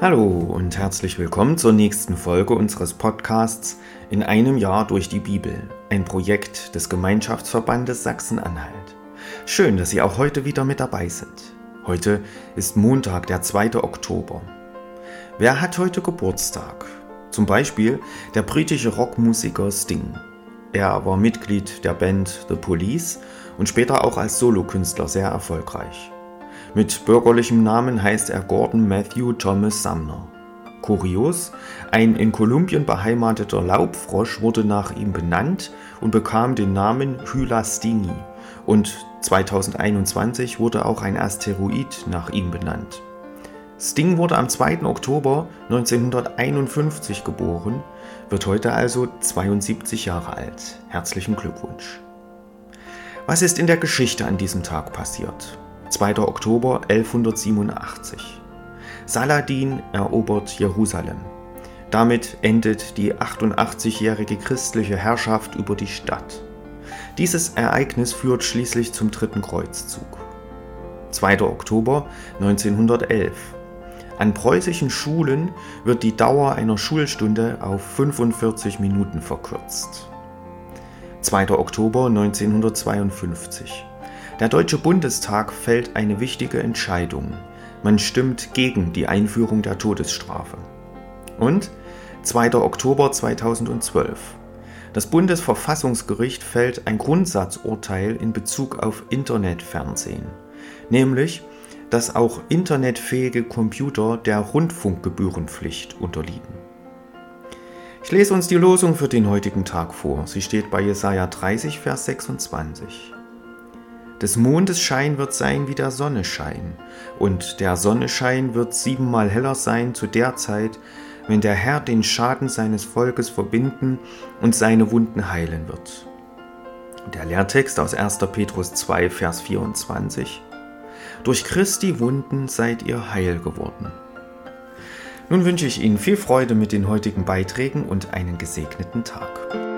Hallo und herzlich willkommen zur nächsten Folge unseres Podcasts In einem Jahr durch die Bibel, ein Projekt des Gemeinschaftsverbandes Sachsen-Anhalt. Schön, dass Sie auch heute wieder mit dabei sind. Heute ist Montag, der 2. Oktober. Wer hat heute Geburtstag? Zum Beispiel der britische Rockmusiker Sting. Er war Mitglied der Band The Police und später auch als Solokünstler sehr erfolgreich. Mit bürgerlichem Namen heißt er Gordon Matthew Thomas Sumner. Kurios, ein in Kolumbien beheimateter Laubfrosch wurde nach ihm benannt und bekam den Namen Hyla Stingi und 2021 wurde auch ein Asteroid nach ihm benannt. Sting wurde am 2. Oktober 1951 geboren, wird heute also 72 Jahre alt. Herzlichen Glückwunsch. Was ist in der Geschichte an diesem Tag passiert? 2. Oktober 1187. Saladin erobert Jerusalem. Damit endet die 88-jährige christliche Herrschaft über die Stadt. Dieses Ereignis führt schließlich zum Dritten Kreuzzug. 2. Oktober 1911. An preußischen Schulen wird die Dauer einer Schulstunde auf 45 Minuten verkürzt. 2. Oktober 1952. Der Deutsche Bundestag fällt eine wichtige Entscheidung. Man stimmt gegen die Einführung der Todesstrafe. Und 2. Oktober 2012. Das Bundesverfassungsgericht fällt ein Grundsatzurteil in Bezug auf Internetfernsehen, nämlich, dass auch internetfähige Computer der Rundfunkgebührenpflicht unterliegen. Ich lese uns die Losung für den heutigen Tag vor. Sie steht bei Jesaja 30, Vers 26. Des Mondes Schein wird sein wie der Sonne Schein, und der Sonneschein wird siebenmal heller sein zu der Zeit, wenn der Herr den Schaden seines Volkes verbinden und seine Wunden heilen wird. Der Lehrtext aus 1. Petrus 2, Vers 24. Durch Christi Wunden seid ihr heil geworden. Nun wünsche ich Ihnen viel Freude mit den heutigen Beiträgen und einen gesegneten Tag.